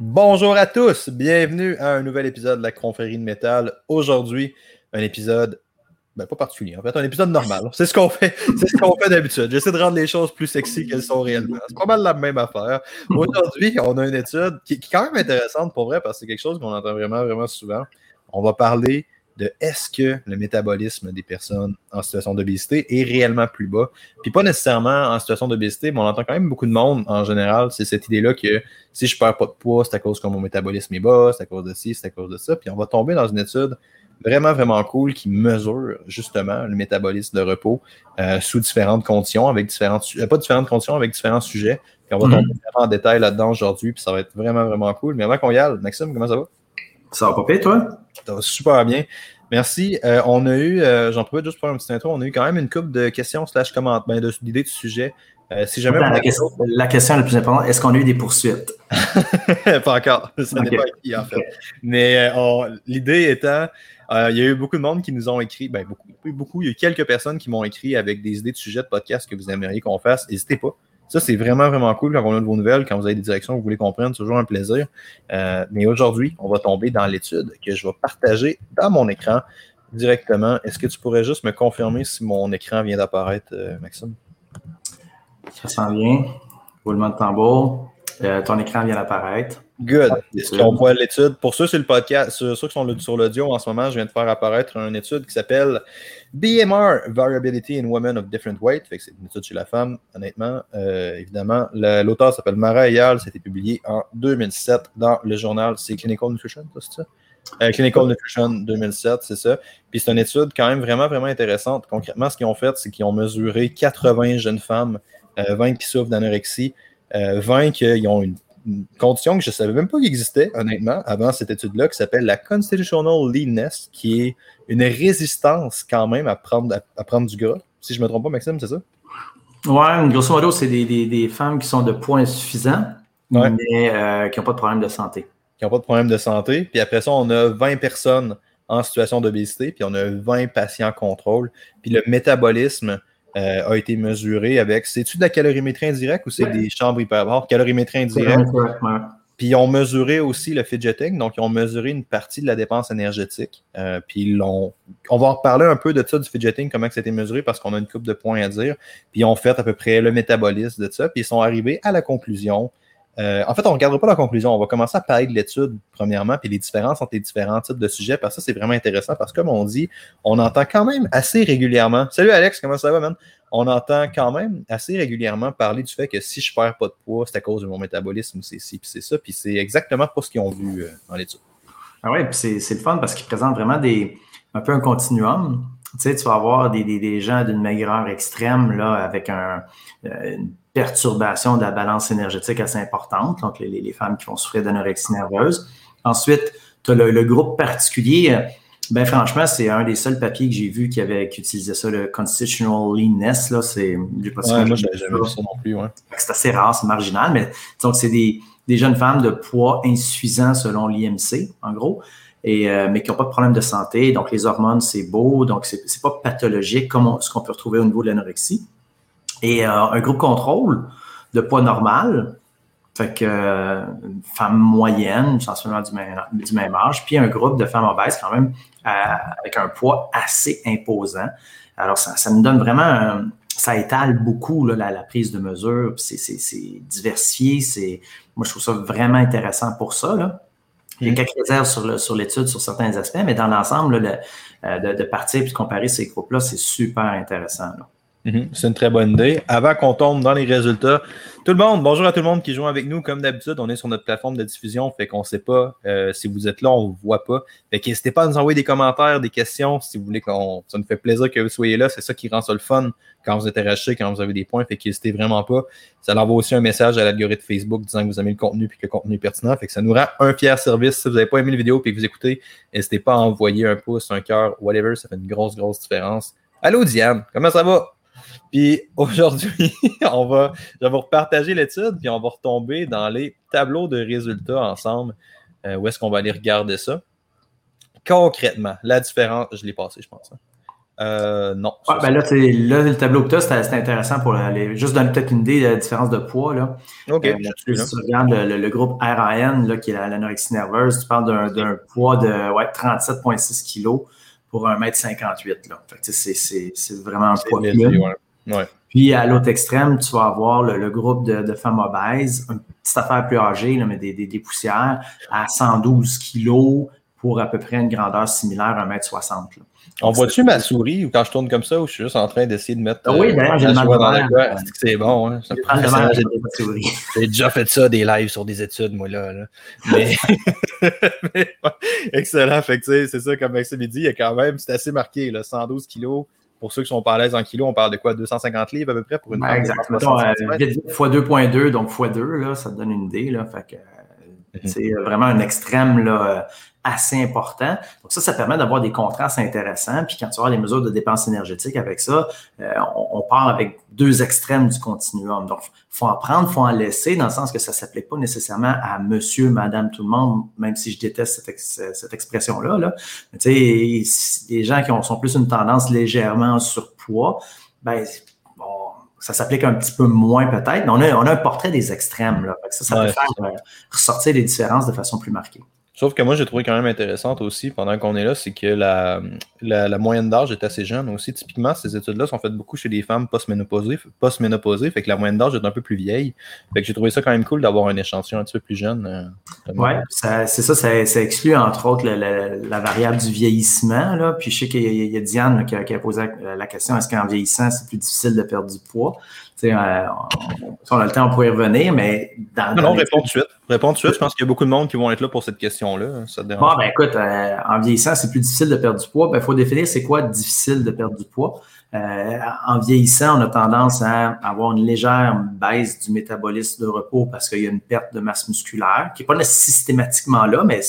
Bonjour à tous, bienvenue à un nouvel épisode de la confrérie de métal. Aujourd'hui, un épisode ben, pas particulier, en fait, un épisode normal. C'est ce qu'on fait, c'est ce qu'on fait d'habitude. J'essaie de rendre les choses plus sexy qu'elles sont réellement. C'est pas mal la même affaire. Aujourd'hui, on a une étude qui, qui, est quand même intéressante pour vrai parce que c'est quelque chose qu'on entend vraiment, vraiment souvent. On va parler de est-ce que le métabolisme des personnes en situation d'obésité est réellement plus bas. Puis pas nécessairement en situation d'obésité, mais on entend quand même beaucoup de monde en général. C'est cette idée-là que si je perds pas de poids, c'est à cause que mon métabolisme est bas, c'est à cause de ci, c'est à cause de ça. Puis on va tomber dans une étude vraiment, vraiment cool qui mesure justement le métabolisme de repos euh, sous différentes conditions, avec différentes, euh, pas différentes conditions, avec différents sujets. Puis on va tomber mm-hmm. en détail là-dedans aujourd'hui, puis ça va être vraiment, vraiment cool. Mais avant qu'on y aille, Maxime, comment ça va? Ça va pas pire, toi? Ça va super bien. Merci. Euh, on a eu, euh, j'en profite juste pour un petit intro, on a eu quand même une couple de questions slash commentaires, ben, d'idées de, sujet. Euh, si jamais Attends, la, question, la, question, la plus importante, est-ce qu'on a eu des poursuites? pas encore. Ça okay. n'est pas qui, en fait. Okay. Mais l'idée étant, il y a eu beaucoup de monde qui nous ont écrit, ben, beaucoup, beaucoup, il y a eu quelques personnes qui m'ont écrit avec des idées de sujets de podcast que vous aimeriez qu'on fasse. N'hésitez pas. Ça, c'est vraiment, vraiment cool quand on a de vos nouvelles, quand vous avez des directions que vous voulez comprendre, c'est toujours un plaisir. Euh, mais aujourd'hui, on va tomber dans l'étude que je vais partager dans mon écran directement. Est-ce que tu pourrais juste me confirmer si mon écran vient d'apparaître, euh, Maxime? Ça sent bien. Roulement de tambour. Euh, ton écran vient d'apparaître. Good. On voit l'étude. Pour ceux, sur le podcast, ceux, ceux qui sont sur l'audio en ce moment, je viens de faire apparaître une étude qui s'appelle BMR Variability in Women of Different Weight. C'est une étude chez la femme, honnêtement. Euh, évidemment, l'auteur s'appelle Mara Eyal. Été publié en 2007 dans le journal. C'est Clinical Nutrition, c'est ça? Euh, Clinical Nutrition 2007, c'est ça. Puis c'est une étude quand même vraiment, vraiment intéressante. Concrètement, ce qu'ils ont fait, c'est qu'ils ont mesuré 80 jeunes femmes, euh, 20 qui souffrent d'anorexie, 20 qui ont une une condition que je ne savais même pas qu'il existait, honnêtement, avant cette étude-là, qui s'appelle la Constitutional Leanness, qui est une résistance quand même à prendre, à, prendre du gras. Si je ne me trompe pas, Maxime, c'est ça? Oui, grosso modo, c'est des, des, des, femmes qui sont de poids insuffisant, ouais. mais euh, qui n'ont pas de problème de santé. Qui n'ont pas de problème de santé. Puis après ça, on a 20 personnes en situation d'obésité, puis on a 20 patients contrôle. Puis le métabolisme, euh, a été mesuré avec. C'est-tu de la calorimétrie indirecte ou c'est des chambres hyperbares? Calorimétrie indirecte. Puis ils ont mesuré aussi le fidgeting, donc ils ont mesuré une partie de la dépense énergétique. Euh, puis ils l'ont. On va en reparler un peu de ça, du fidgeting, comment ça a été mesuré, parce qu'on a une coupe de points à dire. Puis ils ont fait à peu près le métabolisme de ça, puis ils sont arrivés à la conclusion euh, en fait, on ne regardera pas la conclusion. On va commencer à parler de l'étude, premièrement, puis les différences entre les différents types de sujets, parce que ça, c'est vraiment intéressant, parce que, comme on dit, on entend quand même assez régulièrement. Salut Alex, comment ça va, man? On entend quand même assez régulièrement parler du fait que si je perds pas de poids, c'est à cause de mon métabolisme, c'est ci, puis c'est ça, puis c'est exactement pas ce qu'ils ont vu euh, dans l'étude. Ah oui, puis c'est le fun parce qu'ils présentent vraiment un peu un continuum. Tu sais, tu vas avoir des, des, des gens d'une maigreur extrême, là, avec un, euh, une perturbation de la balance énergétique assez importante, donc les, les femmes qui vont souffrir d'anorexie nerveuse. Ensuite, tu as le, le, groupe particulier. Ben franchement, c'est un des seuls papiers que j'ai vu qui avait qui utilisait ça, le constitutional leanness. Là, c'est, pas ouais, moi, jamais vu ça non plus. Ouais. C'est assez rare, c'est marginal, mais donc c'est des, des, jeunes femmes de poids insuffisant selon l'IMC, en gros, euh, mais qui n'ont pas de problème de santé. Donc les hormones, c'est beau, donc c'est, c'est pas pathologique comme ce qu'on peut retrouver au niveau de l'anorexie et euh, un groupe contrôle de poids normal, fait que euh, une femme moyenne, sensiblement du même, âge, puis un groupe de femmes obèses quand même avec un poids assez imposant. Alors, ça, ça nous donne vraiment, ça étale beaucoup la, prise de mesure, c'est diversifié, c'est, moi je trouve ça vraiment intéressant pour ça. Il y a mm. quelques réserves sur l'étude sur, sur, certains aspects, mais dans l'ensemble, de, de, partir et de comparer ces groupes-là, c'est super intéressant. Là. Mhm, c'est une très bonne idée. Avant qu'on tombe dans les résultats, tout le monde, bonjour à tout le monde qui joue avec nous. Comme d'habitude, on est sur notre plateforme de diffusion, fait qu'on ne sait pas euh, si vous êtes là, on ne vous voit pas. Fait n'hésitez pas à nous envoyer des commentaires, des questions, si vous voulez qu'on. Ça nous fait plaisir que vous soyez là. C'est ça qui rend ça le fun quand vous êtes arraché, quand vous avez des points. Fait qu'hésitez vraiment pas. Ça envoie aussi un message à l'algorithme Facebook disant que vous aimez le contenu et que le contenu est pertinent. Fait que ça nous rend un fier service. Si vous n'avez pas aimé la vidéo et que vous écoutez, n'hésitez pas à envoyer un pouce, un cœur, whatever. Ça fait une grosse, grosse différence. Allô Diane, comment ça va? Puis aujourd'hui, on va, je vais vous repartager l'étude, puis on va retomber dans les tableaux de résultats ensemble. Euh, où est-ce qu'on va aller regarder ça? Concrètement, la différence, je l'ai passé, je pense. Hein. Euh, non. ben là, là, le tableau que tu as, c'était intéressant pour aller juste donner peut-être une idée de la différence de poids. Là. OK. Euh, si tu regardes le, groupe RAN, là, qui est l'anorexie nerveuse, tu parles d'un poids de ouais, 37,6 kg pour 1m58. Là. c'est vraiment un poids ouais. Puis à l'autre extrême, tu vas avoir le, groupe de, femmes obèses, une petite affaire plus âgée, là, mais des, des, poussières, à 112 kg pour à peu près une grandeur similaire à 1m60. On voit-tu ma souris ou quand je tourne comme ça ou je suis juste en train d'essayer de mettre. Ah oui, d'ailleurs, j'ai le mal C'est bon. Hein? J'ai déjà fait ça, des lives sur des études, moi, là. Mais, excellent. Fait que, c'est ça, comme Maxime dit, il y a quand même, c'est assez marqué, là, 112 kilos. Pour ceux qui sont pas à l'aise en kilos, on parle de quoi? 250 livres à peu près pour une ouais, Exactement. X 2.2, donc x 2, là, ça te donne une idée. Là, fait que, mhm. c'est vraiment un extrême là, assez important. Donc ça, ça permet d'avoir des contrastes intéressants. Puis quand tu as les mesures de dépenses énergétiques avec ça, euh, on, part avec deux extrêmes du continuum. Donc, faut en prendre, faut en laisser, dans le sens que ça s'applique pas nécessairement à monsieur, madame, tout le monde, même si je déteste cette, cette expression-là. Là. Tu sais, les gens qui ont, sont plus une tendance légèrement surpoids, ben bon, ça s'applique un petit peu moins peut-être, mais on a, on a un portrait des extrêmes. Là. Ça, ça peut faire euh, ressortir les différences de façon plus marquée. Sauf que moi, j'ai trouvé quand même intéressante aussi, pendant qu'on est là, c'est que la, la, moyenne d'âge est assez jeune aussi. Typiquement, ces études-là sont faites beaucoup chez les femmes post-ménopausées, post-ménopausées, fait que la moyenne d'âge est un peu plus vieille. Fait que j'ai trouvé ça quand même cool d'avoir un échantillon un petit peu plus jeune. Euh, oui, c'est ça, ça, exclut entre autres la, variable du vieillissement. Là. Puis je sais qu'il y, a Diane qui, a, posé la question est-ce qu'en vieillissant, c'est plus difficile de perdre du poids? Euh, on, a le temps, on pourrait y revenir, mais dans. Non, non, réponds tout de suite. Réponds tout de suite. Je pense qu'il y a beaucoup de monde qui vont être là pour cette question-là. bon, ben écoute, euh, en vieillissant, c'est plus difficile de perdre du poids. Il ben, faut définir c'est quoi difficile de perdre du poids. Euh, en vieillissant, on a tendance à avoir une légère baisse du métabolisme de repos parce qu'il y a une perte de masse musculaire qui n'est pas systématiquement là, mais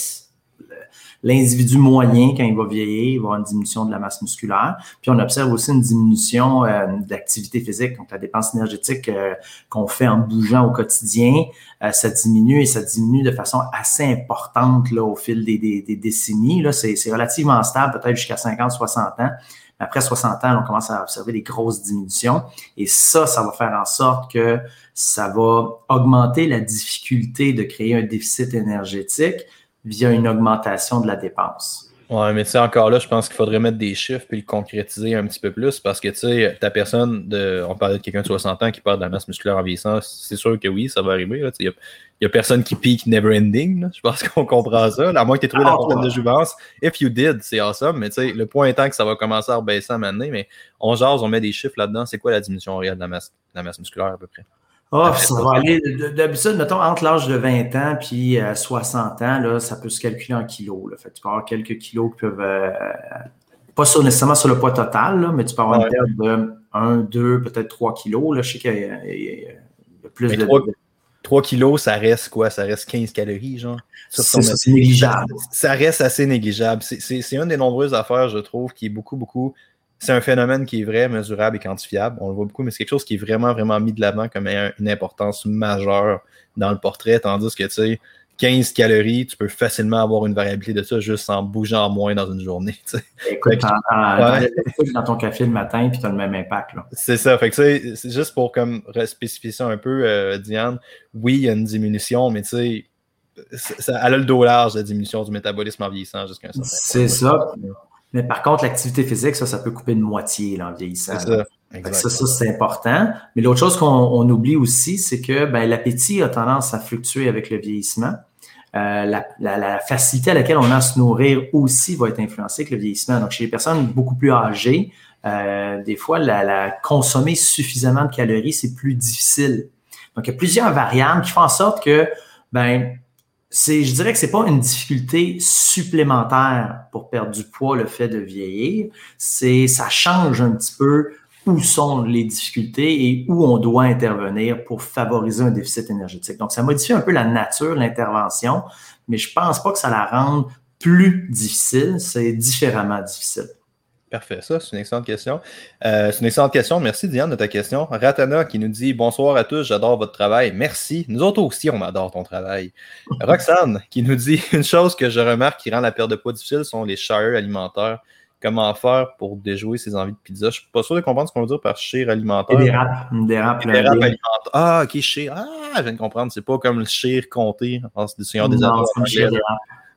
l'individu moyen, quand il va vieillir, il va avoir une diminution de la masse musculaire. Puis on observe aussi une diminution euh, d'activité physique, donc la dépense énergétique euh, qu'on fait en bougeant au quotidien, euh, ça diminue et ça diminue de façon assez importante là, au fil des, décennies. Là, c'est, relativement stable, peut-être jusqu'à 50, 60 ans. Après 60 ans, on commence à observer des grosses diminutions. Et ça, ça va faire en sorte que ça va augmenter la difficulté de créer un déficit énergétique via une augmentation de la dépense. Ouais, mais c'est encore là, je pense qu'il faudrait mettre des chiffres puis le concrétiser un petit peu plus parce que, tu sais, ta personne, de, on parlait de quelqu'un de 60 ans qui perd de la masse musculaire en vieillissant, c'est sûr que oui, ça va arriver. Il n'y a, personne qui pique never ending. Je pense qu'on comprend ça. à moins que tu aies trouvé la ah, fontaine de jouvence. If you did, c'est awesome. Mais tu sais, le point étant que ça va commencer à rebaisser à un mais on jase, on met des chiffres là-dedans. C'est quoi la diminution réelle de la masse, de la masse musculaire à peu près? Oh, ça va aller. D'habitude, mettons, entre l'âge de 20 ans puis 60 euh, ans, là, ça peut se calculer en kilos. Là. Fait tu peux avoir quelques kilos qui peuvent. Euh, pas sur, nécessairement sur le poids total, là, mais tu peux avoir une perte de 1, 2, peut-être 3 kilos. Là. Je sais qu'il y, a plus de. 3, kilos, ça reste quoi? Ça reste 15 calories, genre? C'est négligeable. Ça reste assez négligeable. C'est une des nombreuses affaires, je trouve, qui est beaucoup, beaucoup c'est un phénomène qui est vrai, mesurable et quantifiable. On le voit beaucoup, mais c'est quelque chose qui est vraiment, vraiment mis de l'avant comme une importance majeure dans le portrait, tandis que, tu sais, 15 calories, tu peux facilement avoir une variabilité de ça juste en bougeant moins dans une journée. Écoute, dans ton café le matin, puis tu as le même impact. C'est ça. Fait que c'est juste pour comme spécifier ça un peu, euh, Diane. Oui, il y a une diminution, mais tu sais, elle a le dos large, la diminution du métabolisme en vieillissant jusqu'à un certain point. C'est ça. Mais par contre, l'activité physique, ça, ça peut couper de moitié en vieillissant. Ça, ça, c'est important. Mais l'autre chose qu'on oublie aussi, c'est que ben, l'appétit a tendance à fluctuer avec le vieillissement. Euh, la, facilité à laquelle on a à se nourrir aussi va être influencée avec le vieillissement. Donc, chez les personnes beaucoup plus âgées, euh, des fois, la, consommer suffisamment de calories, c'est plus difficile. Donc, il y a plusieurs variables qui font en sorte que ben, je dirais que c'est pas une difficulté supplémentaire pour perdre du poids, le fait de vieillir. C'est, ça change un petit peu où sont les difficultés et où on doit intervenir pour favoriser un déficit énergétique. Donc, ça modifie un peu la nature, l'intervention, mais je pense pas que ça la rende plus difficile, c'est différemment difficile. Parfait, ça, c'est une excellente question. Euh, c'est une excellente question. Merci, Diane, de ta question. Ratana qui nous dit Bonsoir à tous, j'adore votre travail. Merci. Nous autres aussi, on adore ton travail. Roxane qui nous dit Une chose que je remarque qui rend la perte de poids difficile sont les chariots alimentaires comment faire pour déjouer ses envies de pizza? Je suis pas sûr de comprendre ce qu'on veut dire par chire alimentaire. Des rap, des rap, alimentaire. Ah, ok, chire. Ah, je viens de comprendre. C'est pas comme le chire compté en Seigneur des.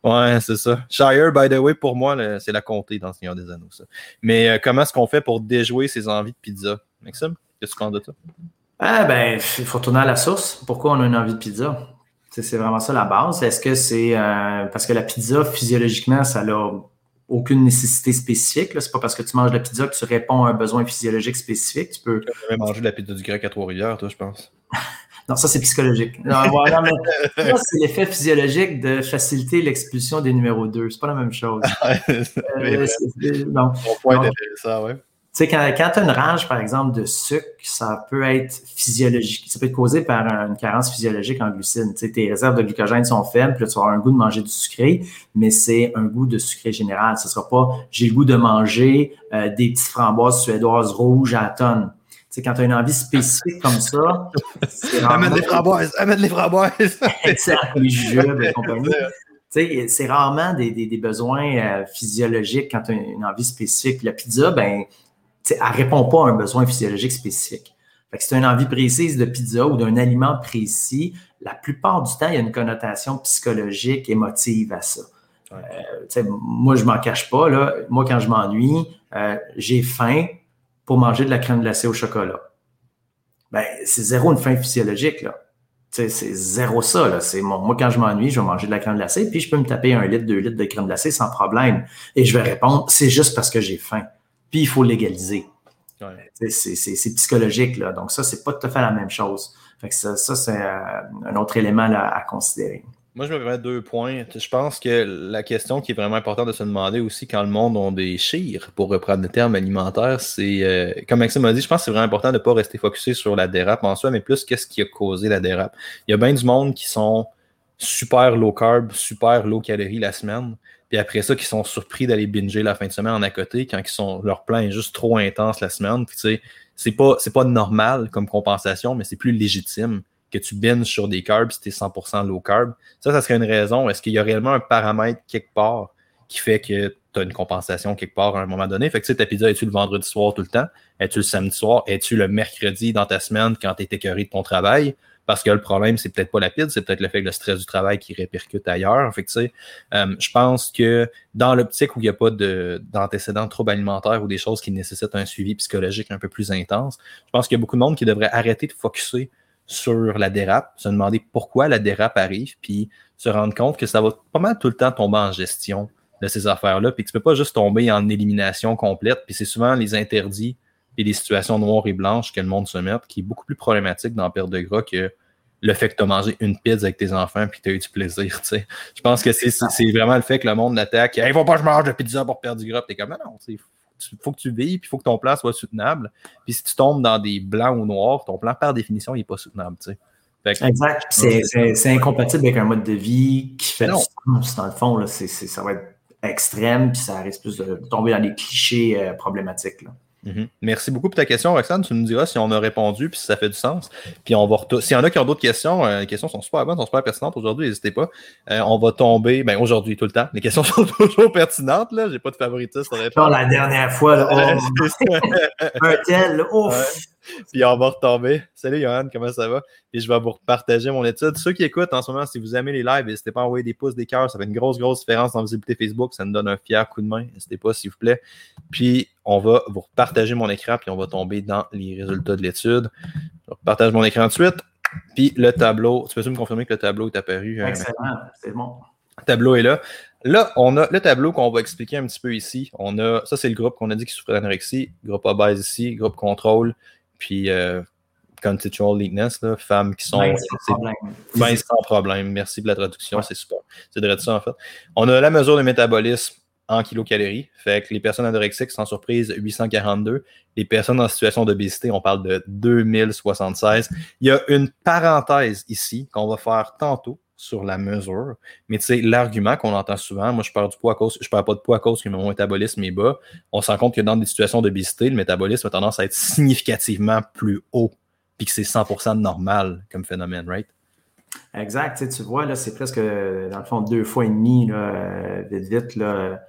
Ouais, c'est ça. Shire, by the way, pour moi, c'est la comté dans Seigneur des Anneaux. Ça. Mais euh, comment est-ce qu'on fait pour déjouer ses envies de pizza? Maxime, qu'est-ce que tu penses de ça? Ah, ben, il faut tourner à la source. Pourquoi on a une envie de pizza? C'est vraiment ça la base. Est-ce que c'est euh, parce que la pizza, physiologiquement, ça n'a aucune nécessité spécifique. C'est pas parce que tu manges de la pizza que tu réponds à un besoin physiologique spécifique. Tu peux. Tu manger de la pizza du grec à Trois-Rivières, toi, je pense. non, ça, c'est psychologique. Non, c'est l'effet physiologique de faciliter l'expulsion des numéros 2. C'est pas la même chose. euh, non. point ouais. Tu sais, quand, quand tu as une rage, par exemple, de sucre, ça peut être physiologique. Ça peut être causé par une carence physiologique en glucides. Tu sais, tes réserves de glucogène sont faibles, puis là, tu vas avoir un goût de manger du sucré, mais c'est un goût de sucré général. Ce ne sera pas j'ai le goût de manger euh, des petites framboises suédoises rouges à la tonne. Sais, quand tu as une envie spécifique comme ça, Amène les framboises, amène les framboises. exact, les jeux et compagnie. C'est rarement des, des, des besoins euh, physiologiques quand tu as une envie spécifique. La pizza, ben, elle ne répond pas à un besoin physiologique spécifique. Fait que si tu as une envie précise de pizza ou d'un aliment précis, la plupart du temps, il y a une connotation psychologique, émotive à ça. Euh, moi, je ne m'en cache pas. Là. Moi, quand je m'ennuie, euh, j'ai faim pour manger de la crème glacée au chocolat. Ben, c'est zéro une faim physiologique. Là. C'est zéro ça. Là. moi, quand je m'ennuie, je vais manger de la crème glacée, puis je peux me taper un litre, deux litres de crème glacée sans problème. Et je vais répondre, c'est juste parce que j'ai faim puis il faut légaliser. C'est psychologique, là. Donc, ça, c'est pas tout à fait la même chose. Fait que ça, c'est euh, un autre élément à considérer. Moi, je me permets deux points. Je pense que la question qui est vraiment importante de se demander aussi quand le monde a des pour reprendre le terme alimentaire, c'est, euh, comme Maxime m'a dit, je pense que c'est vraiment important de ne pas rester focusé sur la dérape en soi, mais plus qu'est-ce qui a causé la dérape. Il y a bien du monde qui sont super low carb, super low calorie la semaine, puis après ça, qui sont surpris d'aller binger la fin de semaine en à côté quand ils sont, leur plan est juste trop intense la semaine. Puis tu sais, c'est pas, c'est pas normal comme compensation, mais c'est plus légitime que tu binges sur des carbs si tu es 100% low carb. Ça, ça serait une raison. Est-ce qu'il y a réellement un paramètre quelque part qui fait que tu as une compensation quelque part à un moment donné? Fait que tu sais, ta pizza, es-tu le vendredi soir tout le temps? Es-tu le samedi soir? Es-tu le mercredi dans ta semaine quand tu es écœuré de ton travail? Parce que le problème, c'est peut-être pas la pile, c'est peut-être le fait que le stress du travail qui répercute ailleurs. Fait que, euh, je pense que dans l'optique où il n'y a pas d'antécédents de, troubles alimentaires ou des choses qui nécessitent un suivi psychologique un peu plus intense, je pense qu'il y a beaucoup de monde qui devrait arrêter de focuser sur la dérape, se demander pourquoi la dérape arrive, puis se rendre compte que ça va pas mal tout le temps tomber en gestion de ces affaires-là, puis que tu peux pas juste tomber en élimination complète, puis c'est souvent les interdits et les situations noires et blanches que le monde se met, qui est beaucoup plus problématique dans perte de gras que le fait que tu as mangé une pizza avec tes enfants puis tu as eu du plaisir. Je pense que c'est vraiment le fait que le monde l'attaque. Ne faut pas que je mange de pizza pour perdre du gras. Tu es comme non, il faut que tu vives, puis il faut que ton plan soit soutenable. Puis si tu tombes dans des blancs ou noirs, ton plan, par définition, il n'est pas soutenable. exact. C'est incompatible avec un mode de vie qui fait non. sens. Dans le fond, là, ça va être extrême, puis ça risque plus de tomber dans des clichés euh, problématiques. Là. Mhm. Merci beaucoup pour ta question, Roxane. Tu nous diras si on a répondu puis si ça fait du sens. Puis on va S'il y en a qui ont d'autres questions, euh, les questions sont super bonnes, sont super pertinentes aujourd'hui, n'hésitez pas. Euh, on va tomber, ben aujourd'hui, tout le temps. Les questions sont toujours pertinentes, là. J'ai pas de favoritisme. la dernière fois, là, oh, un tel, ouf! Puis on va retomber. Salut Johan, comment ça va? Puis je vais vous partager mon étude. Ceux qui écoutent en ce moment, si vous aimez les lives, n'hésitez pas à envoyer des pouces, des cœurs. Ça fait une grosse, grosse différence dans la visibilité Facebook. Ça nous donne un fier coup de main. N'hésitez pas, s'il vous plaît. Puis on va vous partager mon écran, puis on va tomber dans les résultats de l'étude. Je partage mon écran de suite. Puis le tableau, tu peux me confirmer que le tableau est apparu? Euh, Excellent, c'est bon. Le tableau est là. Là, on a le tableau qu'on va expliquer un petit peu ici. On a, ça, c'est le groupe qu'on a dit qui souffrait d'anorexie, groupe obèse ici, groupe contrôle, puis euh, contextual leanness, là, femmes qui sont. Ben, sans problème. Merci de la traduction, c'est super. C'est de ça, en fait. On a la mesure de métabolisme en kilocalories. Fait que les personnes anorexiques, sans surprise, 842. Les personnes en situation d'obésité, on parle de 2076. Il y a une parenthèse ici qu'on va faire tantôt sur la mesure. Mais tu sais, l'argument qu'on entend souvent, moi je perds du poids à cause, je perds pas de poids à cause que mon métabolisme est bas. On se rend compte que dans des situations d'obésité, le métabolisme a tendance à être significativement plus haut, puis que c'est 100% normal comme phénomène, right? Exact. Tu, vois, là, c'est presque, dans le fond, deux fois et demi, vite, vite, là,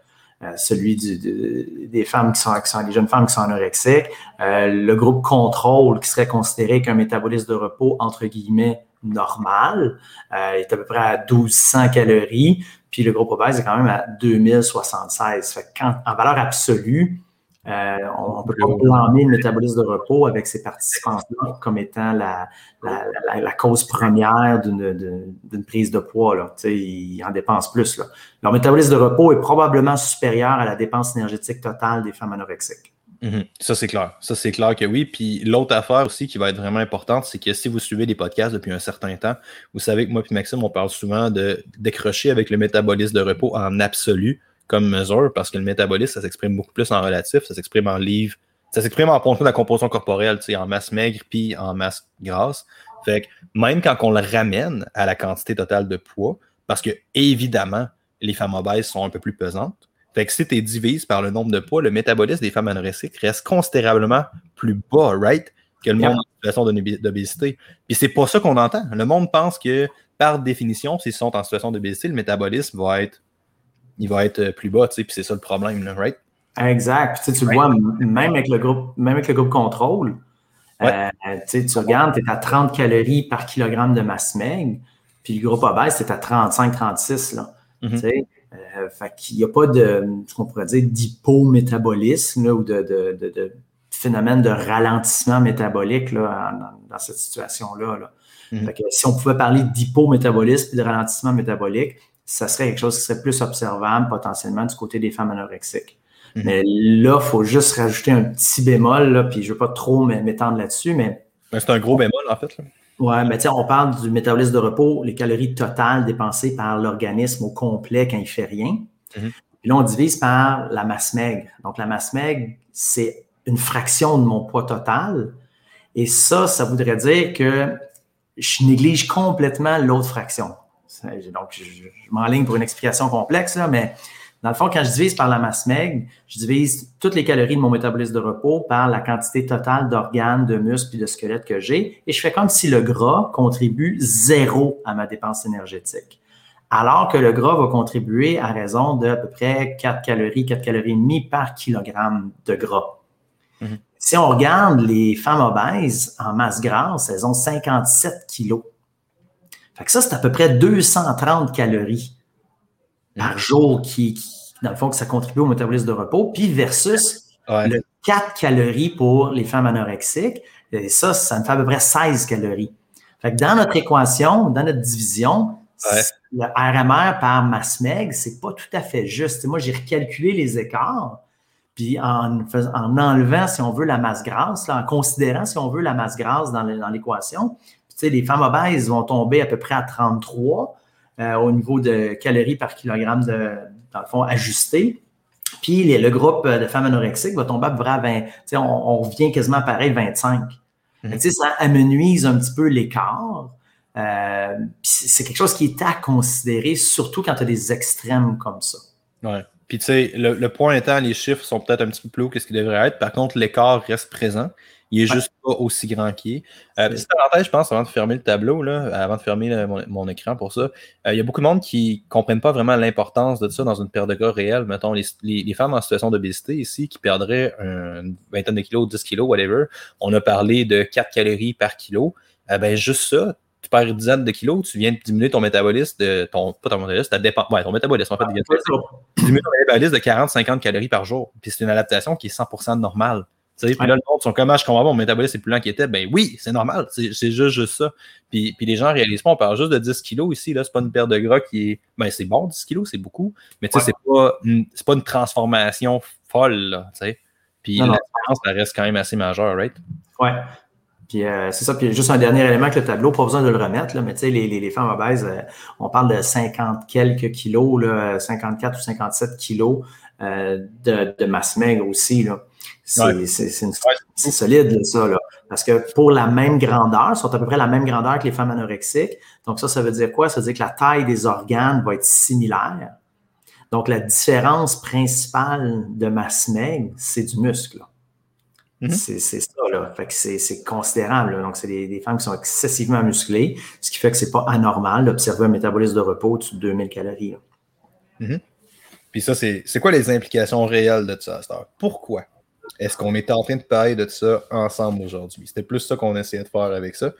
celui des femmes qui sont, qui jeunes femmes qui sont anorexiques, le groupe contrôle qui serait considéré qu'un métabolisme de repos entre guillemets normal est à peu près à 1200 calories, puis le groupe obèse est quand même à 2076. Fait quand, en valeur absolue, euh, on peut pas blâmer le métabolisme de repos avec ces participants-là comme étant la, cause première d'une prise de poids. Là. Ils en dépensent plus. Là. Leur métabolisme de repos est probablement supérieur à la dépense énergétique totale des femmes anorexiques. Mhm. Ça, c'est clair. Ça, c'est clair que oui. Puis l'autre affaire aussi qui va être vraiment importante, c'est que si vous suivez des podcasts depuis un certain temps, vous savez que moi et Maxime, on parle souvent de décrocher avec le métabolisme de repos en absolu comme mesure, parce que le métabolisme, ça s'exprime beaucoup plus en relatif, ça s'exprime en livre, ça s'exprime en fonction de la composition corporelle, en masse maigre puis en masse grasse. Fait que même quand on le ramène à la quantité totale de poids, parce que évidemment, les femmes obèses sont un peu plus pesantes, fait que si tu divises par le nombre de poids, le métabolisme des femmes anorexiques reste considérablement plus bas, right? Que le monde en situation d'obésité. Puis c'est pas ça qu'on entend. Le monde pense que, par définition, s'ils sont en situation d'obésité, le métabolisme va être, il va être plus bas, tu sais, puis c'est ça le problème, right? Exact. tu, le vois, même avec le groupe, même avec le groupe contrôle, euh, tu regardes, tu es à 30 calories par kilogramme de masse maigre, puis le groupe obèse, c'est à 35-36. Là. Mm-hmm. Euh, fait qu'il n'y a pas de, ce qu'on pourrait dire, d'hypométabolisme ou de, phénomène de ralentissement métabolique là, dans, cette situation-là. Mhm. Si on pouvait parler d'hypométabolisme et de ralentissement métabolique, ça serait quelque chose qui serait plus observable potentiellement du côté des femmes anorexiques. Mhm. Mais là, il faut juste rajouter un petit bémol, là, puis je ne veux pas trop m'étendre là-dessus, mais. c'est un gros bémol, en fait. Oui, mais tiens, on parle du métabolisme de repos, les calories totales dépensées par l'organisme au complet quand il ne fait rien. Mhm. Puis là, on divise par la masse maigre. Donc, la masse maigre, c'est une fraction de mon poids total. Et ça, ça voudrait dire que je néglige complètement l'autre fraction. Donc, je, je m'enligne pour une explication complexe, là, mais dans le fond, quand je divise par la masse maigre, je divise toutes les calories de mon métabolisme de repos par la quantité totale d'organes, de muscles et de squelettes que j'ai. Et je fais comme si le gras contribue zéro à ma dépense énergétique. Alors que le gras va contribuer à raison de à peu près 4 calories, 4 calories et demie par kilogramme de gras. Mhm. Si on regarde les femmes obèses en masse grasse, elles ont 57 kilos. Fait que ça, c'est à peu près 230 calories par jour qui, dans le fond, que ça contribue au métabolisme de repos, puis versus le 4 calories pour les femmes anorexiques. Et ça, ça me fait à peu près 16 calories. Fait que dans notre équation, dans notre division, le RMR par masse meg, c'est pas tout à fait juste. moi, j'ai recalculé les écarts, puis en, en, enlevant, si on veut, la masse grasse, en considérant, si on veut, la masse grasse dans l'équation, les femmes obèses vont tomber à peu près à 33, euh, au niveau de calories par kilogramme de, dans le fond, ajusté. Puis le groupe de femmes anorexiques va tomber à peu près à 20, on, on revient quasiment pareil, 25. Mhm. Ça amenuise un petit peu l'écart. Euh, c'est quelque chose qui est à considérer, surtout quand tu as des extrêmes comme ça. Ouais. Puis tu sais, le, le, point étant, les chiffres sont peut-être un petit peu plus hauts que ce qu'ils devraient être. Par contre, l'écart reste présent. Il est juste pas aussi grand qu'il est. Euh, petite parenthèse, je pense, avant de fermer le tableau, là, avant de fermer mon, écran pour ça, euh, il y a beaucoup de monde qui ne comprennent pas vraiment l'importance de ça dans une perte de gras réelle. Mettons, les, les, femmes en situation d'obésité ici qui perdraient une vingtaine de kilos, 10 kilos, whatever. On a parlé de 4 calories par kilo. Euh, ben, juste ça, tu perds une dizaine de kilos, tu viens de diminuer ton métabolisme, de, ton, pas ton métabolisme, ta dépense, ouais, ton métabolisme, en fait, tu diminues ton métabolisme de 40-50 calories par jour. Puis c'est une adaptation qui est 100% normale. Puis là, le monde sont comme, ah, je comprends mon métabolisme est plus lent qu'il était. Ben oui, c'est normal. C'est juste, juste ça. Puis, puis les gens réalisent pas, on parle juste de 10 kilos ici. Là, c'est pas une perte de gras qui est. Ben, c'est bon, 10 kilos, c'est beaucoup. Mais tu sais, c'est pas, pas une transformation folle, là, tu sais. Puis la différence, ça reste quand même assez majeure, right? Ouais. Puis euh, c'est ça. Puis juste un dernier élément avec le tableau, pas besoin de le remettre, là, mais tu sais, les, les, les, femmes obèses, euh, on parle de 50 quelques kilos, là, 54 ou 57 kilos euh, de, de, masse maigre aussi. Là. C'est solide, ça. Là. Parce que pour la même grandeur, sont à peu près la même grandeur que les femmes anorexiques. Donc, ça, ça veut dire quoi? Ça veut dire que la taille des organes va être similaire. Donc, la différence principale de masse maigre, c'est du muscle. Mm-hmm. C'est ça, là. Fait que c'est considérable. Donc, c'est des, femmes qui sont excessivement musclées, ce qui fait que c'est pas anormal d'observer un métabolisme de repos de 2000 calories. Mm-hmm. Puis ça, c'est quoi les implications réelles de ça, Pourquoi? Est-ce qu'on est en train de parler de ça ensemble aujourd'hui? C'était plus ça qu'on essayait de faire avec ça.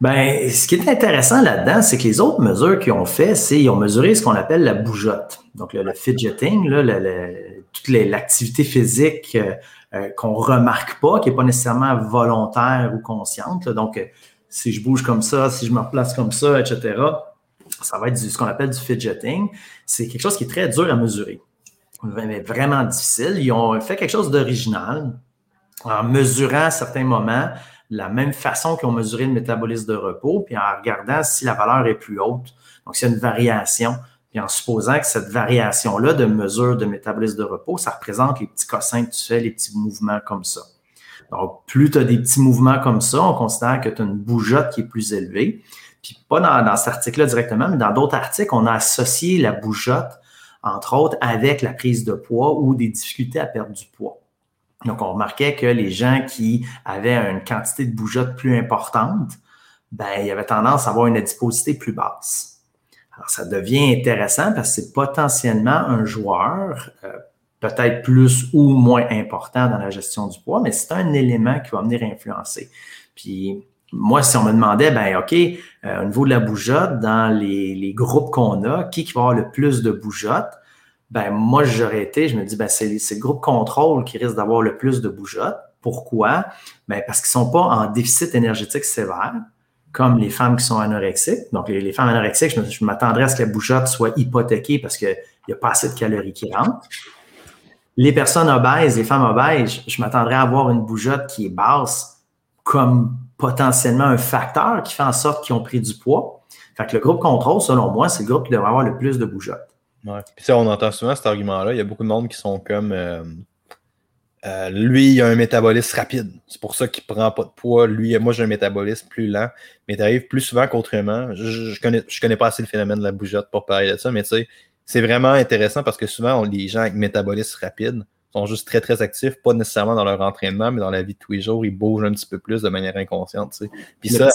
Ben, ce qui est intéressant là-dedans, c'est que les autres mesures qu'ils ont fait, c'est qu'ils ont mesuré ce qu'on appelle la bougeotte. Donc, le, fidgeting, toute l'activité physique euh, euh, qu'on remarque pas, qui n'est pas nécessairement volontaire ou consciente. Donc, euh, si je bouge comme ça, si je me replace comme ça, etc., ça va être ce qu'on appelle du fidgeting. C'est quelque chose qui est très dur à mesurer. Mais vraiment difficile. Ils ont fait quelque chose d'original en mesurant à certains moments la même façon qu'ils ont mesuré le métabolisme de repos, puis en regardant si la valeur est plus haute. Donc, c'est une variation. Puis en supposant que cette variation-là de mesure de métabolisme de repos, ça représente les petits cossins que tu fais, les petits mouvements comme ça. Donc, plus tu as des petits mouvements comme ça, on considère que tu as une bougeotte qui est plus élevée. Puis pas dans, dans cet article-là directement, mais dans d'autres articles, on a associé la bougeotte, entre autres, avec la prise de poids ou des difficultés à perdre du poids. Donc, on remarquait que les gens qui avaient une quantité de bougeotte plus importante, ben, il y avait tendance à avoir une adiposité plus basse. Alors, ça devient intéressant parce que c'est potentiellement un joueur, euh, peut-être plus ou moins important dans la gestion du poids, mais c'est un élément qui va venir influencer. Puis, moi, si on me demandait, ben OK, euh, au niveau de la bougeotte, dans les, groupes qu'on a, qui, va avoir le plus de bougeotte? ben moi, j'aurais été, je me dis, ben c'est le groupe contrôle qui risque d'avoir le plus de bougeotte. Pourquoi? Ben parce qu'ils ne sont pas en déficit énergétique sévère, comme les femmes qui sont anorexiques. Donc, les, femmes anorexiques, je, m'attendrais à ce que la bougeotte soit hypothéquée parce qu'il n'y a pas assez de calories qui rentrent. Les personnes obèses, les femmes obèses, je m'attendrais à avoir une bougeotte qui est basse comme potentiellement un facteur qui fait en sorte qu'ils ont pris du poids. Fait que le groupe contrôle, selon moi, c'est le groupe qui devrait avoir le plus de bougeotte. Ouais. Puis ça, on entend souvent cet argument-là. Il y a beaucoup de monde qui sont comme euh, euh, lui, il a un métabolisme rapide. C'est pour ça qu'il prend pas de poids. Lui, moi, j'ai un métabolisme plus lent. Mais tu arrives plus souvent qu'autrement. Je, je, connais, pas assez le phénomène de la bougeotte pour parler de ça, mais tu sais, c'est vraiment intéressant parce que souvent, les gens avec métabolisme rapide sont juste très, très actifs, pas nécessairement dans leur entraînement, mais dans la vie de tous les jours, ils bougent un petit peu plus de manière inconsciente. Tu sais. Puis ça,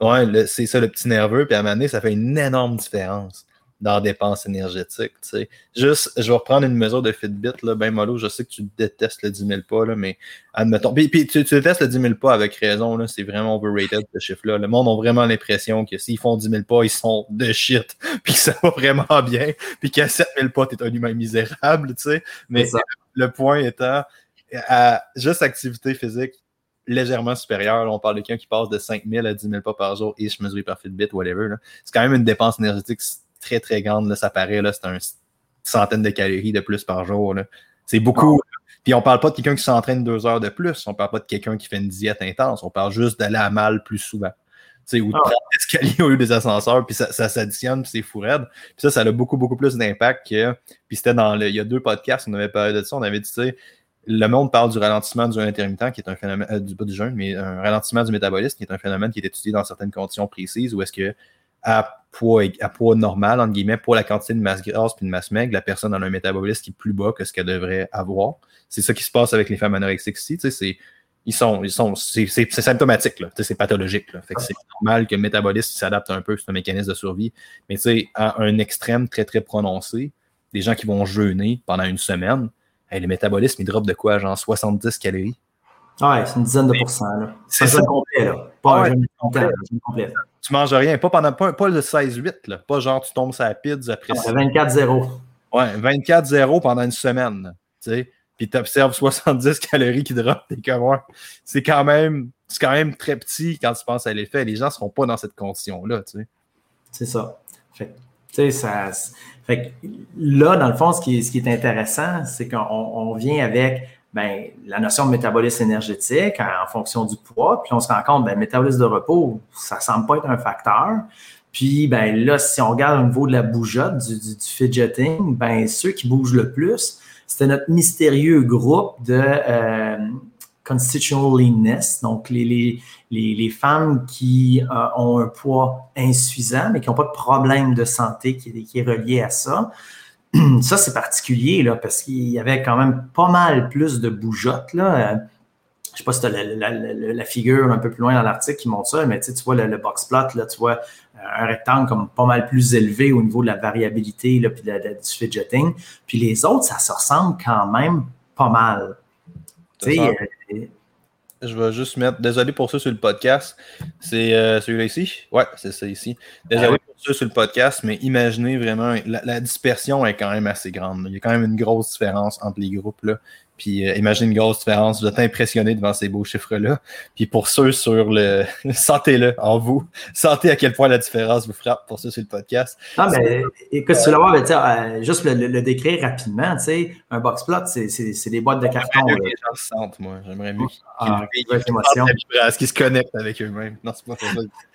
ouais, c'est ça le petit nerveux. Puis à un moment donné, ça fait une énorme différence dans dépenses énergétiques. sais. Juste, je vais reprendre une mesure de Fitbit, là, ben mollo, je sais que tu détestes le 10 000 pas, là, mais admettons. Puis, puis tu, détestes le 10 000 pas avec raison, là, c'est vraiment overrated ce chiffre-là. Le monde a vraiment l'impression que s'ils font 10 000 pas, ils sont de shit, puis que ça va vraiment bien, puis qu'à 7 000 pas, t'es un humain misérable, tu sais. Mais le point étant, à juste activité physique, légèrement supérieure. on parle de quelqu'un qui passe de 5 000 à 10 000 pas par jour, et je mesuré par Fitbit, whatever. C'est quand même une dépense énergétique très, très grande. Là, ça paraît, là, c'est une centaine de calories de plus par jour. C'est beaucoup. Puis on parle pas de quelqu'un qui s'entraîne deux heures de plus. On parle pas de quelqu'un qui fait une diète intense. On parle juste d'aller à mal plus souvent. sais, ou de prendre l'escalier au lieu des ascenseurs, puis ça, ça s'additionne, puis c'est fou raide. Puis ça, ça a beaucoup, beaucoup plus d'impact que. Puis c'était dans le. Il y a deux podcasts, on avait parlé de ça, on avait dit, tu sais, le monde parle du ralentissement du jeûne intermittent, qui est un phénomène, euh, du, pas du jeûne, mais un ralentissement du métabolisme, qui est un phénomène qui est étudié dans certaines conditions précises, où est-ce que à poids, à poids normal, entre guillemets, pour la quantité de masse grasse puis de masse maigre, la personne a un métabolisme qui est plus bas que ce qu'elle devrait avoir. C'est ça qui se passe avec les femmes anorexiques ici. C'est, ils sont, ils sont, c'est, symptomatique, là. C'est pathologique, là. Fait que c'est normal que le métabolisme s'adapte un peu, c'est un mécanisme de survie. Mais à un extrême très, très prononcé, des gens qui vont jeûner pendant une semaine, le métabolisme, il drop de quoi? Genre 70 calories? Ouais, c'est une dizaine de pourcents. Là. C'est ça complet, là. Pas un jeûne complet, complet. Tu manges rien, pas pendant pas, pas le 16-8, là. Pas genre tu tombes sur la pizza après ça. 24-0. Ouais, 24-0 pendant une semaine. Tu sais. Puis tu observes 70 calories qui drop t'es C'est quand même. C'est quand même très petit quand tu penses à l'effet. Les gens ne seront pas dans cette condition-là. Tu sais. C'est ça. Fait, ça. Fait là, dans le fond, ce qui est, ce qui est intéressant, c'est qu'on vient avec ben, la notion de métabolisme énergétique en, fonction du poids, puis on se rend compte, ben, métabolisme de repos, ça semble pas être un facteur. Puis ben, là, si on regarde au niveau de la bougeotte, du, du, fidgeting, ben, ceux qui bougent le plus, c'était notre mystérieux groupe de euh, constitutional leanness, donc les, les, les, les femmes qui euh, ont un poids insuffisant, mais qui n'ont pas de problème de santé qui, qui est relié à ça. ça, c'est particulier là, parce qu'il y avait quand même pas mal plus de bougeottes là, euh, je sais pas si tu as la, figure un peu plus loin dans l'article qui montre ça, mais tu vois le, box plot, là, tu vois un rectangle comme pas mal plus élevé au niveau de la variabilité là, puis de, du fidgeting. Puis les autres, ça se ressemble quand même pas mal. Tu sais, je vais juste mettre. Désolé pour ça sur le podcast. C'est euh, celui-là ici? Ouais, c'est ça ici. Désolé pour ça sur le podcast, mais imaginez vraiment, la, dispersion est quand même assez grande. Il y a quand même une grosse différence entre les groupes. Là. Puis euh, imagine une grosse différence. Vous êtes impressionné devant ces beaux chiffres-là. Puis pour ceux sur le. Sentez-le en vous. Sentez à quel point la différence vous frappe pour ceux sur le podcast. Ah, mais écoute, tu vas voir, euh, juste le, décrire rapidement, tu sais, un box plot, c'est des boîtes de carton. Les gens se sentent, moi. J'aimerais mieux ah, qu'ils qu se connectent avec eux-mêmes. Non, c'est pas ça.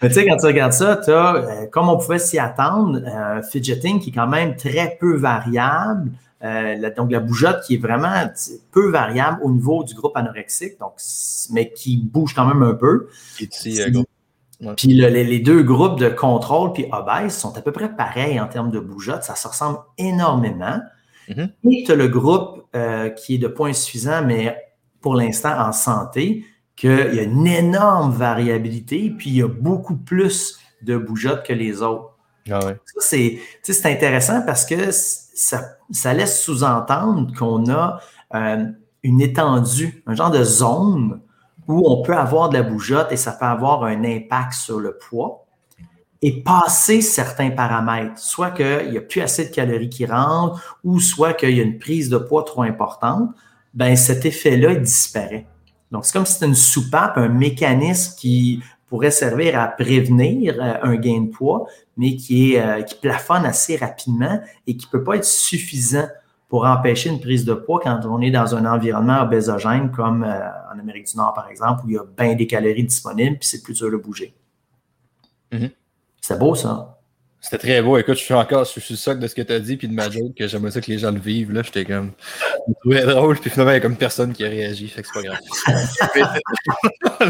Mais tu sais, quand tu regardes ça, tu as, euh, comme on pouvait s'y attendre, un fidgeting qui est quand même très peu variable. Euh, donc, la bougeotte qui est vraiment peu variable au niveau du groupe anorexique, donc, mais qui bouge quand même un peu. Euh, puis les, deux groupes de contrôle puis obèse sont à peu près pareils en termes de bougeotte. Ça se ressemble énormément. Et tu as le groupe euh, qui est de points suffisants, mais pour l'instant en santé, qu'il y a une énorme variabilité, puis il y a beaucoup plus de bougeotte que les autres. Ah c'est intéressant parce que ça, laisse sous-entendre qu'on a euh, une étendue, un genre de zone où on peut avoir de la bougeotte et ça peut avoir un impact sur le poids et passer certains paramètres, soit qu'il n'y a plus assez de calories qui rentrent ou soit qu'il y a une prise de poids trop importante, ben cet effet-là disparaît. Donc, c'est comme si c'était une soupape, un mécanisme qui pourrait servir à prévenir euh, un gain de poids, mais qui, est, euh, qui plafonne assez rapidement et qui ne peut pas être suffisant pour empêcher une prise de poids quand on est dans un environnement obésogène comme euh, en Amérique du Nord, par exemple, où il y a bien des calories disponibles puis c'est plus dur de bouger. Mm-hmm. C'est beau, ça. C'était très beau. Écoute, je suis encore, je suis choc de ce que tu as dit, puis de ma joke, que j'aimerais ça que les gens le vivent. Là, j'étais comme, je trouvais drôle, puis finalement, il y a comme personne qui a réagi, fait que c'est pas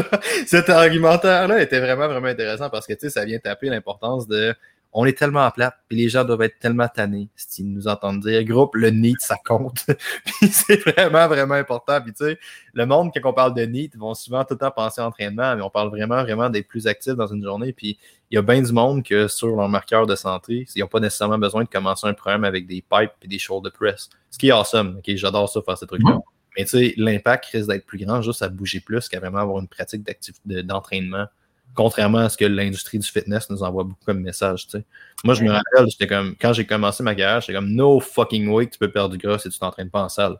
grave. Cet argumentaire-là était vraiment, vraiment intéressant parce que, tu sais, ça vient taper l'importance de on est tellement à plat, puis les gens doivent être tellement tannés s'ils nous entendent dire groupe, le NEAT, ça compte. puis c'est vraiment, vraiment important. Puis tu sais, le monde, quand on parle de NEAT, vont souvent tout le temps penser à entraînement, mais on parle vraiment, vraiment d'être plus actifs dans une journée. Puis il y a bien du monde que sur leur marqueur de santé, ils n'ont pas nécessairement besoin de commencer un programme avec des pipes et des shoulder press. Ce qui est awesome. ok J'adore ça, faire ces trucs-là. Mais tu sais, l'impact risque d'être plus grand juste à bouger plus qu'à vraiment avoir une pratique d'entraînement contrairement à ce que l'industrie du fitness nous envoie beaucoup comme message. Moi, je me rappelle, j'étais comme, quand j'ai commencé ma carrière, j'étais comme, no fucking way que tu peux perdre du gras si tu t'entraînes pas en salle. là,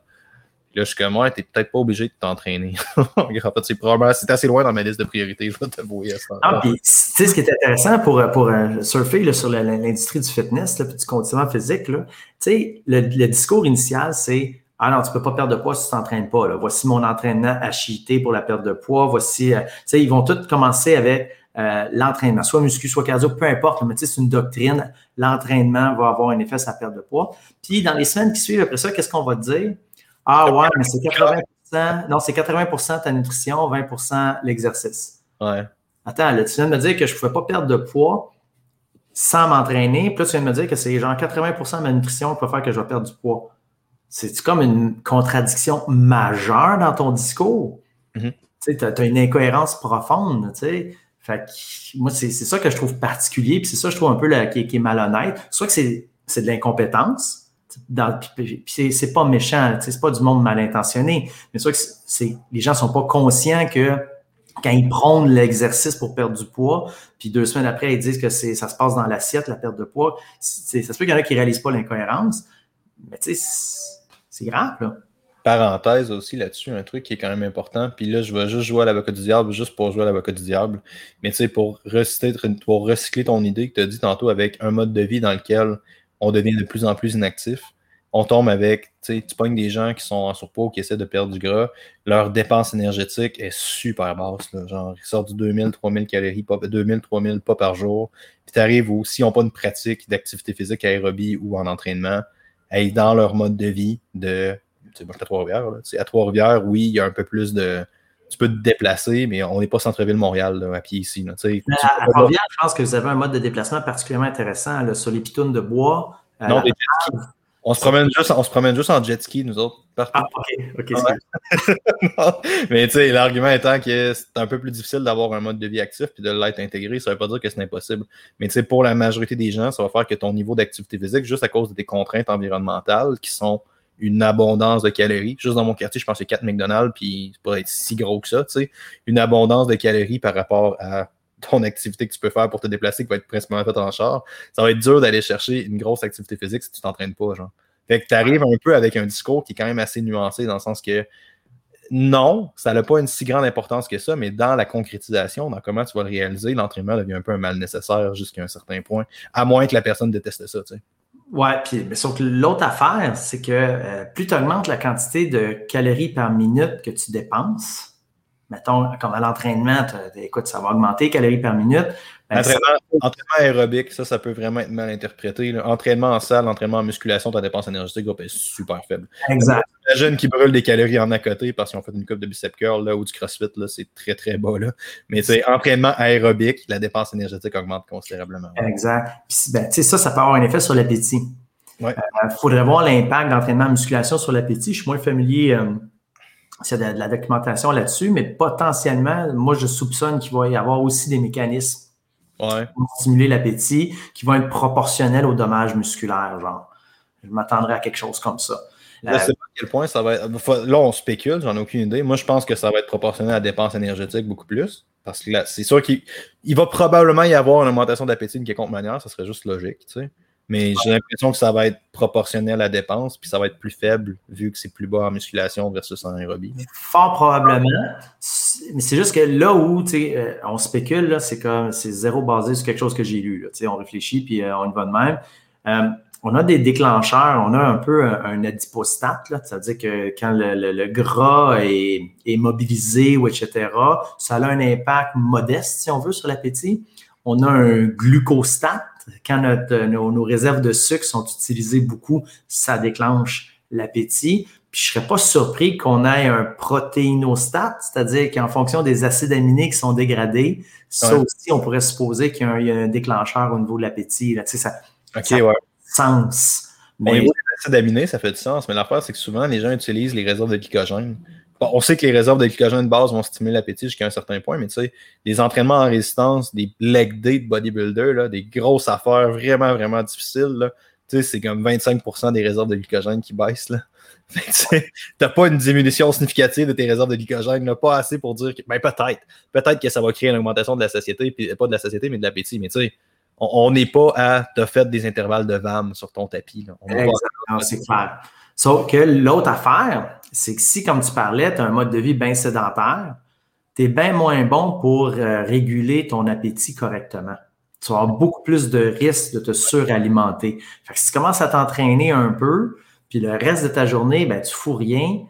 je suis comme, ouais, t'es peut-être pas obligé de t'entraîner. en fait, c'est probablement, c'est assez loin dans ma liste de priorités, je vais t'avouer ça. Ah, puis, tu sais, ce qui est intéressant pour, pour euh, surfer sur l'industrie du fitness, là, puis du conditionnement physique, tu sais, le, le discours initial, c'est, ah non, tu peux pas perdre de poids si tu t'entraînes pas. Là. Voici mon entraînement achité pour la perte de poids. Voici, euh, tu sais, ils vont tous commencer avec euh, l'entraînement, soit muscu, soit cardio, peu importe. Mais tu sais, c'est une doctrine. L'entraînement va avoir un effet sur la perte de poids. Puis dans les semaines qui suivent après ça, qu'est-ce qu'on va te dire? Ah ouais, mais c'est 80% non, c'est 80% ta nutrition, 20% l'exercice. Ouais. Attends, là, tu viens de me dire que je ne pouvais pas perdre de poids sans m'entraîner. Puis là, tu viens de me dire que c'est genre 80% de ma nutrition qui va faire que je vais perdre du poids c'est comme une contradiction majeure dans ton discours? Mm-hmm. Tu as, une incohérence profonde. Fait que, moi, c'est ça que je trouve particulier, puis c'est ça que je trouve un peu qui, est malhonnête. Soit que c'est de l'incompétence, puis c'est pas méchant, c'est pas du monde mal intentionné, mais soit que les gens sont pas conscients que quand ils prônent l'exercice pour perdre du poids, puis deux semaines après, ils disent que ça se passe dans l'assiette, la perte de poids, ça se peut qu'il y en a qui réalisent pas l'incohérence, mais tu sais, c'est grave, là. Parenthèse aussi là-dessus, un truc qui est quand même important. Puis là, je vais juste jouer à l'avocat du diable, juste pour jouer à l'avocat du diable. Mais tu sais, pour, pour recycler ton idée que tu as dit tantôt avec un mode de vie dans lequel on devient de plus en plus inactif, on tombe avec, tu sais, tu pognes des gens qui sont en surpoids, qui essaient de perdre du gras, leur dépense énergétique est super basse. Genre, ils sortent du 2000, 3000 calories, pas, 2000, 3000 pas par jour. Puis tu arrives où, s'ils n'ont pas une pratique d'activité physique aérobie ou en entraînement, être dans leur mode de vie de. Tu sais, à Trois-Rivières. À Trois-Rivières, oui, il y a un peu plus de. Tu peux te déplacer, mais on n'est pas centre-ville Montréal à pied ici. Là, à, Trois-Rivières, je pense que vous avez un mode de déplacement particulièrement intéressant là, sur les pitounes de bois. Euh, non, des On se, promène juste, on se promène juste en jet ski, nous autres. Ah, ok, ok. Mais tu sais, l'argument étant que c'est un peu plus difficile d'avoir un mode de vie actif puis de l'être intégré, ça ne veut pas dire que c'est impossible. Mais tu sais, pour la majorité des gens, ça va faire que ton niveau d'activité physique, juste à cause de tes contraintes environnementales qui sont une abondance de calories. Juste dans mon quartier, je pense que c'est 4 McDonald's, puis c'est pas être si gros que ça, tu sais. Une abondance de calories par rapport à ton activité que tu peux faire pour te déplacer qui va être principalement faite en char, ça va être dur d'aller chercher une grosse activité physique si tu t'entraînes pas, genre. Fait que tu arrives un peu avec un discours qui est quand même assez nuancé dans le sens que non, ça n'a pas une si grande importance que ça, mais dans la concrétisation, dans comment tu vas le réaliser, l'entraînement devient un peu un mal nécessaire jusqu'à un certain point, à moins que la personne déteste ça, tu sais. Ouais, puis mais sauf que l'autre affaire, c'est que euh, plus tu augmentes la quantité de calories par minute que tu dépenses, mettons, comme à l'entraînement, écoute, ça va augmenter calories par minute. Ben, entraînement, aérobique, ça, ça peut vraiment être mal interprété. Entraînement en salle, entraînement en musculation, ta dépense énergétique va être super faible. Exact. Les jeunes qui brûlent des calories en à côté parce qu'ils ont fait une coupe de bicep curl là, ou du crossfit, là, c'est très, très bas. Là. Mais c'est entraînement aérobique, la dépense énergétique augmente considérablement. Exact. Puis, ben, ça, ça peut avoir un effet sur l'appétit. Il ouais. euh, faudrait voir l'impact d'entraînement en musculation sur l'appétit. Je suis moins familier. Euh, c'est de, de, la documentation là-dessus, mais potentiellement, moi, je soupçonne qu'il va y avoir aussi des mécanismes ouais. pour stimuler l'appétit qui vont être proportionnels aux dommages musculaires. Genre, je m'attendrais à quelque chose comme ça. Sais pas à quel point ça va être. Là, on spécule, j'en ai aucune idée. Moi, je pense que ça va être proportionnel à la dépense énergétique beaucoup plus. Parce que là, c'est sûr qu'il va probablement y avoir une augmentation d'appétit d'une quelconque manière, ça serait juste logique, tu sais. Mais j'ai l'impression que ça va être proportionnel à la dépense, puis ça va être plus faible vu que c'est plus bas en musculation versus en aérobie. Fort probablement. Mais c'est juste que là où euh, on spécule, c'est comme c'est zéro basé sur quelque chose que j'ai lu. Là, on réfléchit puis euh, on y va de même. Euh, on a des déclencheurs, on a un peu un, adipostat, ça veut dire que quand le, gras est, est, mobilisé ou etc., ça a un impact modeste, si on veut, sur l'appétit. On a un glucostat, quand notre, nos, nos, réserves de sucre sont utilisées beaucoup, ça déclenche l'appétit. Puis je serais pas surpris qu'on ait un protéinostat, c'est-à-dire qu'en fonction des acides aminés qui sont dégradés, ça aussi, on pourrait supposer qu'il y, y, a un déclencheur au niveau de l'appétit. Tu sais, ça, OK, ça ouais. sens. Mais... Au niveau des acides aminés, ça fait du sens, mais l'affaire, c'est que souvent, les gens utilisent les réserves de glycogène. On sait que les réserves de glycogène de base vont stimuler l'appétit jusqu'à un certain point, mais tu sais, des entraînements en résistance, des leg day de bodybuilder, là, des grosses affaires vraiment, vraiment difficiles, tu sais, c'est comme 25% des réserves de glycogène qui baissent. Là. Tu n'as pas une diminution significative de tes réserves de glycogène, là, pas assez pour dire que, ben peut-être, peut-être que ça va créer une augmentation de la satiété, puis pas de la satiété, mais de l'appétit. Mais tu sais, on n'est pas à t'as fait des intervalles de VAM sur ton tapis. Là. On c'est clair. Sauf que l'autre affaire, c'est que si, comme tu parlais, tu as un mode de vie bien sédentaire, tu es bien moins bon pour euh, réguler ton appétit correctement. Tu vas avoir beaucoup plus de risques de te suralimenter. Fait que si tu commences à t'entraîner un peu, puis le reste de ta journée, ben, tu fous rien,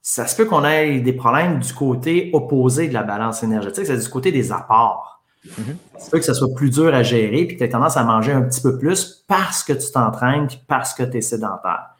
ça se peut qu'on ait des problèmes du côté opposé de la balance énergétique, c'est du côté des apports. Mm -hmm. Ça peut que ça soit plus dur à gérer, puis que tu as tendance à manger un petit peu plus parce que tu t'entraînes, puis parce que tu es sédentaire.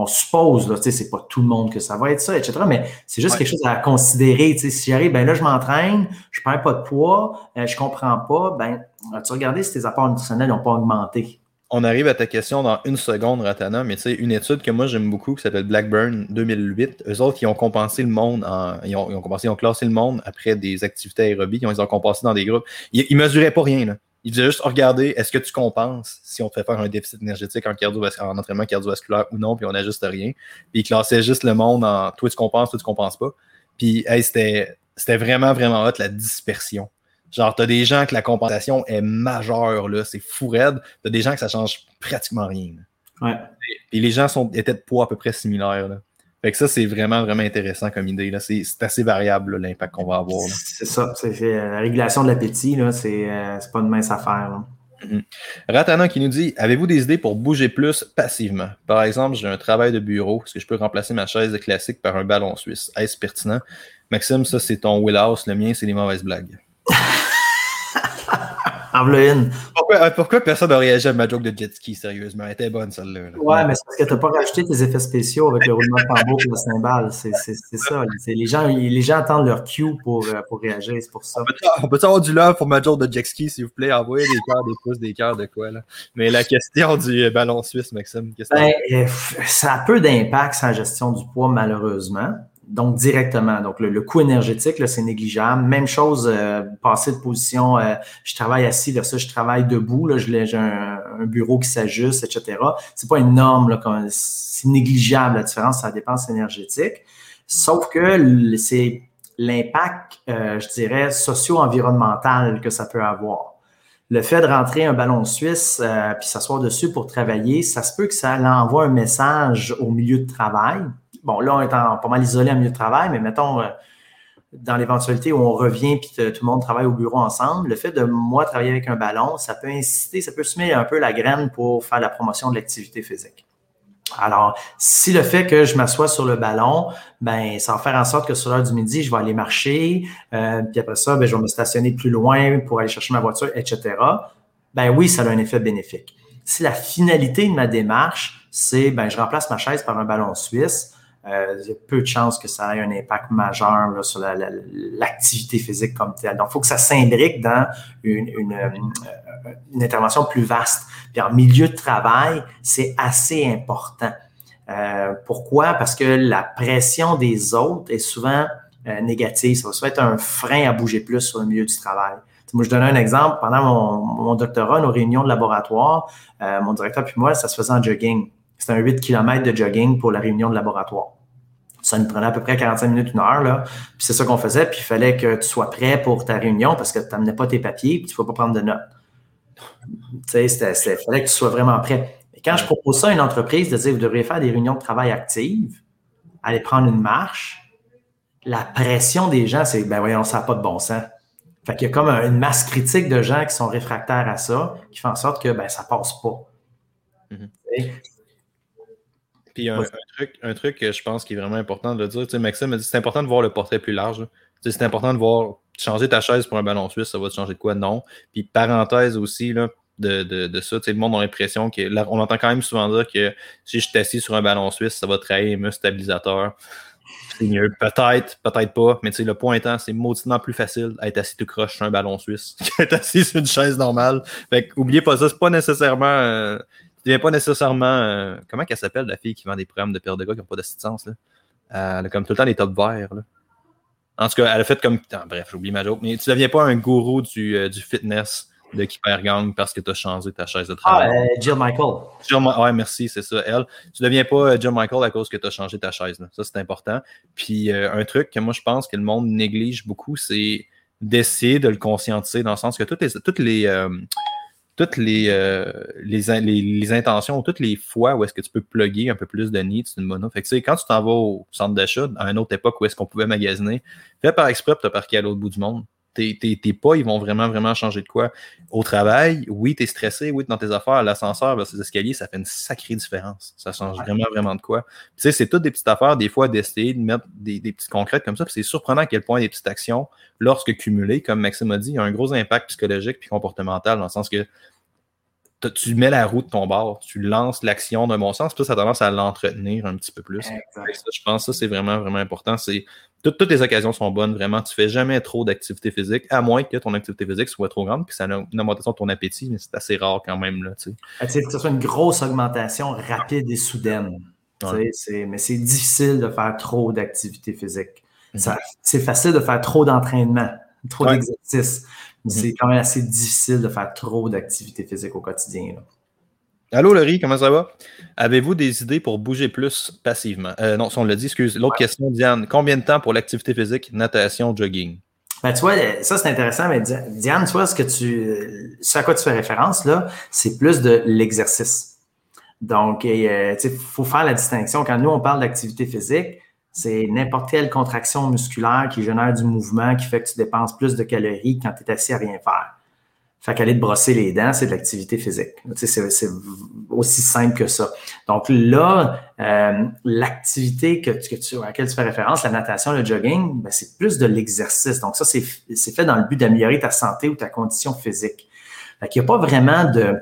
On suppose, là, c'est pas tout le monde que ça va être ça, etc. Mais c'est juste ouais. quelque chose à considérer. Si j'arrive, ben là, je m'entraîne, je perds pas de poids, euh, je comprends pas, ben, as-tu regardé si tes apports nutritionnels n'ont pas augmenté? on arrive à ta question dans une seconde, Ratana, mais tu sais, une étude que moi j'aime beaucoup qui s'appelle Blackburn 2008, eux autres, ils ont compensé le monde, en, ils, ont, ils, ont, compensé, ils ont classé le monde après des activités aérobies, ils ont, ils ont compensé dans des groupes. Ils, ils mesuraient pas rien, là. Ils disaient juste regarder, est-ce que tu compenses si on te fait faire un déficit énergétique en, en entraînement cardiovasculaire ou non, puis on n'ajuste rien? Puis ils classaient juste le monde en toi tu compenses, toi tu compenses pas. Puis hey, c'était vraiment, vraiment hot la dispersion. Genre, t'as des gens que la compensation est majeure, là, c'est fou raide. T'as des gens que ça change pratiquement rien. Ouais. Et les gens sont, étaient de poids à peu près similaires. Là. Fait que ça, c'est vraiment, vraiment intéressant comme idée. C'est assez variable, l'impact qu'on va avoir. C'est ça. C'est la régulation de l'appétit, c'est euh, pas une mince affaire. Là. Mm -hmm. Ratana qui nous dit Avez-vous des idées pour bouger plus passivement? Par exemple, j'ai un travail de bureau. Est-ce que je peux remplacer ma chaise classique par un ballon suisse? Est-ce pertinent? Maxime, ça, c'est ton wheelhouse. Le mien, c'est les mauvaises blagues. en voilà une. Pourquoi, pourquoi personne n'a réagi à ma joke de jet ski, sérieusement? Elle était bonne, celle-là. Ouais, mais c'est parce que tu n'as pas rajouté tes effets spéciaux avec le roulement de tambour et le cymbale. C'est ça. Les gens, les gens attendent leur cue pour, euh, pour réagir, c'est pour ça. On peut, avoir du love pour ma joke de jet ski, s'il vous plaît? Envoyez des cœurs, des pouces, des cœurs, de quoi, là? Mais la question du ballon suisse, Maxime, ben, euh, ça a peu d'impact sur la gestion du poids, malheureusement donc directement. Donc, le, coût énergétique, c'est négligeable. Même chose, euh, passer de position, euh, je travaille assis versus je travaille debout, j'ai un, un, bureau qui s'ajuste, etc. C'est pas énorme, c'est négligeable la différence, ça dépense énergétique. Sauf que c'est l'impact, euh, je dirais, socio-environnemental que ça peut avoir. Le fait de rentrer un ballon suisse puis s'asseoir dessus pour travailler, ça se peut que ça envoie un message au milieu de travail bon, là, on est pas mal isolé en milieu de travail, mais mettons, euh, dans l'éventualité où on revient et tout le monde travaille au bureau ensemble, le fait de moi travailler avec un ballon, ça peut inciter, ça peut semer un peu la graine pour faire la promotion de l'activité physique. Alors, si le fait que je m'assois sur le ballon, ben, ça va faire en sorte que sur l'heure du midi, je vais aller marcher, euh, puis après ça, ben, je vais me stationner plus loin pour aller chercher ma voiture, etc. Ben oui, ça a un effet bénéfique. Si la finalité de ma démarche, c'est ben, je remplace ma chaise par un ballon suisse, euh, il y a peu de chances que ça ait un impact majeur sur l'activité physique comme telle. Donc, il faut que ça s'imbrique dans une, une, euh, une, intervention plus vaste. Puis en milieu de travail, c'est assez important. Euh, pourquoi? Parce que la pression des autres est souvent euh, négative. Ça va souvent être un frein à bouger plus sur le milieu du travail. Moi, je donne un exemple. Pendant mon, mon doctorat, nos réunions de laboratoire, euh, mon directeur puis moi, ça se faisait en jogging. C'était un 8 km de jogging pour la réunion de laboratoire. Ça nous prenait à peu près 45 minutes, une heure. Là. Puis c'est ça qu'on faisait. Puis il fallait que tu sois prêt pour ta réunion parce que tu n'amenais pas tes papiers puis tu ne pas prendre de notes. Tu sais, il fallait que tu sois vraiment prêt. Et quand je propose ça à une entreprise de dire vous devriez faire des réunions de travail actives, aller prendre une marche, la pression des gens, c'est ben voyons, ça n'a pas de bon sens. Fait qu'il y a comme une masse critique de gens qui sont réfractaires à ça, qui fait en sorte que ben, ça passe pas. Mm-hmm. Puis un, un truc que je pense qui est vraiment important de le dire, tu sais, Maxime c'est important de voir le portrait plus large. C'est important de voir changer ta chaise pour un ballon suisse, ça va te changer de quoi? Non. Puis parenthèse aussi, là, de, de, de ça. Le monde a l'impression que. On entend quand même souvent dire que si je suis assis sur un ballon suisse, ça va trahir les muscles stabilisateurs. Peut-être, peut-être pas. Mais le point étant, c'est mauditement plus facile d'être assis tout croche sur un ballon suisse qu'être assis sur une chaise normale. Fait oubliez pas ça, c'est pas nécessairement. Euh, tu viens pas nécessairement. Euh, comment qu'elle s'appelle, la fille qui vend des programmes de perte de gars qui n'ont pas d'assistance? Là? elle a comme tout le temps des top verts. Là. En tout cas, elle a fait comme. bref, j'oublie ma joke. Mais tu deviens pas un gourou du, euh, du fitness de Gang parce que tu as changé ta chaise de travail. Ah, Jill Michael. Jill, ouais, merci, c'est ça, elle. Tu deviens pas Jill Michael à cause que tu as changé ta chaise. Là. Ça, c'est important. Puis un truc que moi, je pense que le monde néglige beaucoup, c'est d'essayer de le conscientiser dans le sens que toutes les, toutes les, toutes les, euh, les, les, intentions, toutes les fois où est-ce que tu peux plugger un peu plus de nids d'une mono. Fait que, quand tu t'en vas au centre d'achat, à une autre époque où est-ce qu'on pouvait magasiner, fais par exprès pour te parquer à l'autre bout du monde tes, pas, ils vont vraiment, vraiment changer de quoi. Au travail, oui, tu es stressé, oui, dans tes affaires, l'ascenseur versus escaliers, ça fait une sacrée différence. Ça change vraiment, vraiment de quoi. Tu sais, c'est toutes des petites affaires, des fois, d'essayer de mettre des, des petites concrètes comme ça. c'est surprenant à quel point des petites actions, lorsque cumulées, comme Maxime a dit, il y a un gros impact psychologique puis comportemental, dans le sens que tu mets la roue de ton bord, tu lances l'action d'un bon sens, puis ça, tendance à l'entretenir un petit peu plus. je pense que ça, c'est vraiment, vraiment important. C'est toutes, les occasions sont bonnes, vraiment. Tu fais jamais trop d'activité physique, à moins que ton activité physique soit trop grande, puis ça a une augmentation de ton appétit, mais c'est assez rare quand même. Là, tu sais. que ce soit une grosse augmentation rapide et soudaine. mais c'est difficile de faire trop d'activité physique. Mhm. C'est facile de faire trop d'entraînement, trop d'exercice. Mhm. C'est quand même assez difficile de faire trop d'activité physique au quotidien. Allô, Laurie, comment ça va? Avez-vous des idées pour bouger plus passivement? Euh, non, si on l'a dit, excuse. L'autre question, Diane, combien de temps pour l'activité physique, natation, jogging? Ben, tu vois, ça c'est intéressant, mais Diane, tu vois, ce que tu, ce à quoi tu fais référence là, c'est plus de l'exercice. Donc, euh, il faut faire la distinction. Quand nous, on parle d'activité physique, c'est n'importe quelle contraction musculaire qui génère du mouvement, qui fait que tu dépenses plus de calories quand tu es assis à rien faire. Fait qu'aller te brosser les dents, c'est de l'activité physique. c'est aussi simple que ça. Donc là, euh, l'activité que, tu, à laquelle tu fais référence, la natation, le jogging, ben, c'est plus de l'exercice. Donc ça, c'est fait dans le but d'améliorer ta santé ou ta condition physique. Fait qu'il n'y a pas vraiment de,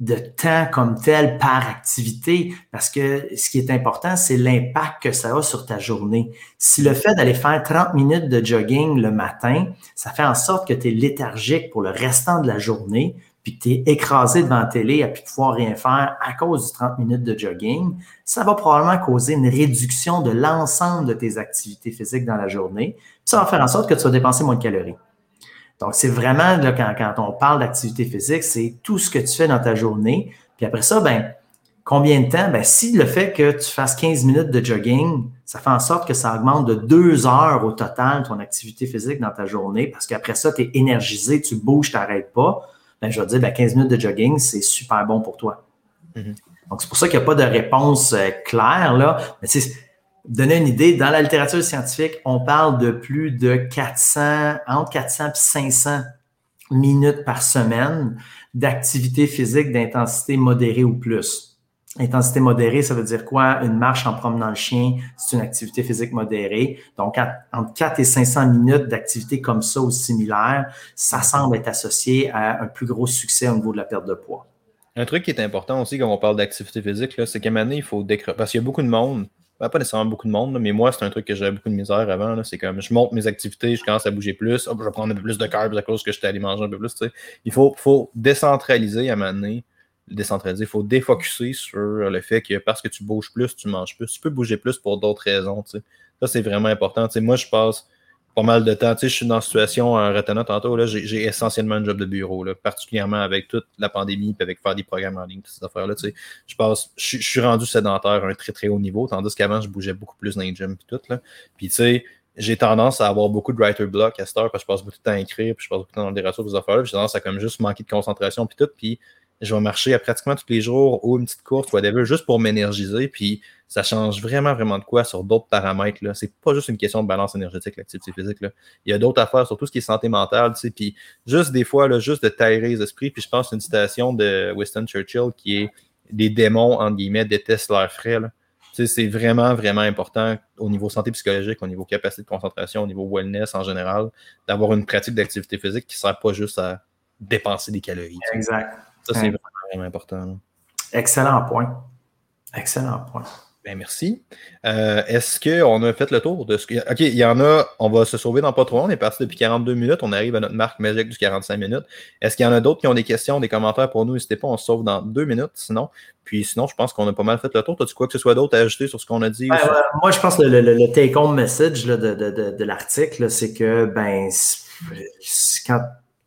de temps comme tel par activité, parce que ce qui est important, c'est l'impact que ça a sur ta journée. Si le fait d'aller faire 30 minutes de jogging le matin, ça fait en sorte que tu es léthargique pour le restant de la journée, puis que tu es écrasé devant la télé à plus pouvoir rien faire à cause du 30 minutes de jogging, ça va probablement causer une réduction de l'ensemble de tes activités physiques dans la journée. Puis ça va faire en sorte que tu vas dépenser moins de calories. Donc, c'est vraiment, là, quand, quand on parle d'activité physique, c'est tout ce que tu fais dans ta journée. Puis après ça, ben, combien de temps? Ben, si le fait que tu fasses 15 minutes de jogging, ça fait en sorte que ça augmente de deux heures au total ton activité physique dans ta journée parce qu'après ça, tu es énergisé, tu bouges, tu n'arrêtes pas. Ben, je vais dire, ben, 15 minutes de jogging, c'est super bon pour toi. Mm-hmm. Donc, c'est pour ça qu'il n'y a pas de réponse euh, claire, là. Mais c'est donner une idée, dans la littérature scientifique, on parle de plus de 400, entre 400 et 500 minutes par semaine d'activité physique d'intensité modérée ou plus. Intensité modérée, ça veut dire quoi? Une marche en promenant le chien, c'est une activité physique modérée. Donc, entre 4 et 500 minutes d'activité comme ça ou similaire, ça semble être associé à un plus gros succès au niveau de la perte de poids. Un truc qui est important aussi quand on parle d'activité physique, c'est qu'à un moment il faut décrocher. Parce qu'il y a beaucoup de monde pas nécessairement beaucoup de monde, mais moi, c'est un truc que j'avais beaucoup de misère avant. C'est comme je monte mes activités, je commence à bouger plus, je vais prendre un peu plus de carbs à cause que j'étais allé manger un peu plus. Il faut, faut décentraliser à un moment donné. Décentraliser, il faut défocuser sur le fait que parce que tu bouges plus, tu manges plus. Tu peux bouger plus pour d'autres raisons. Ça, c'est vraiment important. moi, je passe pas mal de temps. Tu sais, je suis dans une situation en retenant tantôt, là, j'ai essentiellement un job de bureau, là, particulièrement avec toute la pandémie et avec faire des programmes en ligne, toutes ces affaires-là. Tu sais, je passe, je, suis rendu sédentaire à un très très haut niveau, tandis qu'avant, je bougeais beaucoup plus dans les gyms et tout. Là. Puis tu sais, j'ai tendance à avoir beaucoup de writer block à cette heure parce que je passe beaucoup de temps à écrire, puis je passe beaucoup de temps dans des ressources, des affaires-là, j'ai tendance à comme juste manquer de concentration puis tout. Puis je vais marcher à pratiquement tous les jours ou une petite course, whatever, juste pour m'énergiser. Puis ça change vraiment, vraiment de quoi sur d'autres paramètres. Là. C'est pas juste une question de balance énergétique, l'activité physique. Là. Il y a d'autres affaires, surtout ce qui est santé mentale. Puis juste des fois, là, juste de tailler les esprits. Puis je pense une citation de Winston Churchill qui est Les démons, entre guillemets, détestent leurs frais. C'est vraiment, vraiment important au niveau santé psychologique, au niveau capacité de concentration, au niveau wellness en général, d'avoir une pratique d'activité physique qui ne sert pas juste à dépenser des calories. Exact. Ça, c'est vraiment, important. Excellent point. Excellent point. Ben, merci. Euh, est-ce qu'on a fait le tour de ce que. OK, il y en a, on va se sauver dans pas trop long. On est parti depuis 42 minutes. On arrive à notre marque magique du 45 minutes. Est-ce qu'il y en a d'autres qui ont des questions, des commentaires pour nous? N'hésitez pas, on se sauve dans deux minutes sinon. Puis sinon, je pense qu'on a pas mal fait le tour. As-tu quoi que ce soit d'autre à ajouter sur ce qu'on a dit? moi, je pense que le, take-home message de, de, l'article, c'est que ben, quand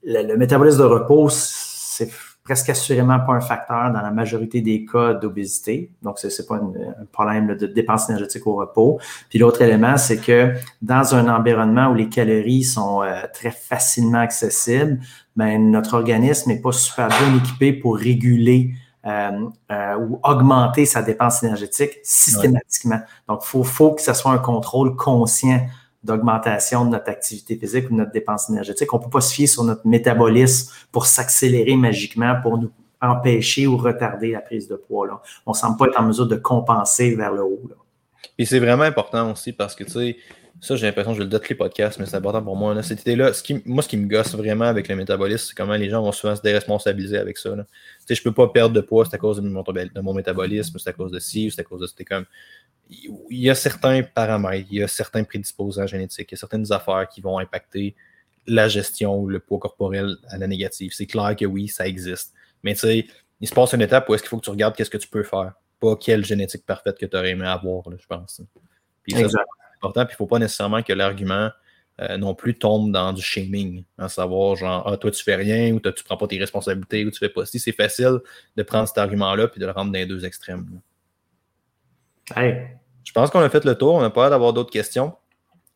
le métabolisme de repos, c'est presque assurément pas un facteur dans la majorité des cas d'obésité. Donc, ce n'est pas un problème de dépense énergétique au repos. Puis l'autre élément, c'est que dans un environnement où les calories sont euh, très facilement accessibles, ben, notre organisme n'est pas super bien équipé pour réguler euh, euh, ou augmenter sa dépense énergétique systématiquement. Donc, il faut, faut que ce soit un contrôle conscient d'augmentation de notre activité physique ou de notre dépense énergétique. On ne peut pas se fier sur notre métabolisme pour s'accélérer magiquement pour nous empêcher ou retarder la prise de poids. Là. On ne semble pas être en mesure de compenser vers le haut. Là. Et c'est vraiment important aussi parce que, tu sais, ça, j'ai l'impression que je le tous les podcasts, mais c'est important pour moi. Là. Cette idée-là, ce qui, moi, ce qui me gosse vraiment avec le métabolisme, c'est comment les gens vont souvent se déresponsabiliser avec ça. Là. Je peux pas perdre de poids, c'est à cause de mon, métabolisme, c'est à cause de ci, c'est à cause de. C'était comme il y a certains paramètres, il y a certains prédisposants génétiques, il y a certaines affaires qui vont impacter la gestion ou le poids corporel à la négative. C'est clair que oui, ça existe. Mais tu sais, il se passe une étape où est-ce qu'il faut que tu regardes qu'est-ce que tu peux faire, pas quelle génétique parfaite que tu aurais aimé avoir, je pense. Puis ça, important. Puis il ne faut pas nécessairement que l'argument euh, non plus tombe dans du shaming, à savoir genre ah, toi tu fais rien ou toi, tu prends pas tes responsabilités ou tu fais pas si c'est facile de prendre cet argument-là puis de le rendre dans les deux extrêmes. Hey, je pense qu'on a fait le tour. On n'a pas d'avoir d'autres questions.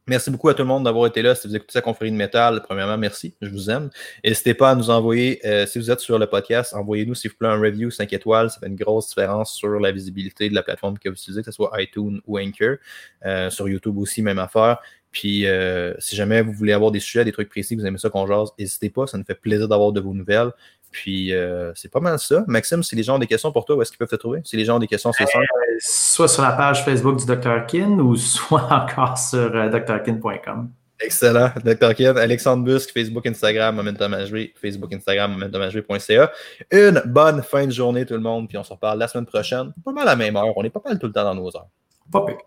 Merci beaucoup à tout le monde d'avoir été là. Si vous écoutez sa confrérie de métal, premièrement, merci. Je vous aime. N'hésitez pas à nous envoyer, euh, si vous êtes sur le podcast, envoyez-nous, s'il vous plaît, un review 5 étoiles. Ça fait une grosse différence sur la visibilité de la plateforme que vous utilisez, que ce soit iTunes ou Anchor. Euh, sur YouTube aussi, même affaire. Puis, euh, si jamais vous voulez avoir des sujets, des trucs précis, vous aimez ça qu'on jase, n'hésitez pas. Ça nous fait plaisir d'avoir de vos nouvelles. Puis, c'est pas mal ça. Maxime, si les gens ont des questions pour toi, où est-ce qu'ils peuvent te trouver? Si les gens ont des questions, c'est ça? Soit sur la page Facebook du Dr. Kin ou soit encore sur euh, drkin.com. Excellent. Dr. Ken, Alexandre Busque, Facebook, Instagram, Momentum Facebook, Instagram, momentumhv.ca. Une bonne fin de journée, tout le monde. Puis on se reparle la semaine prochaine. Pas mal à la même heure. On est pas mal tout le temps dans nos heures. Pas pire.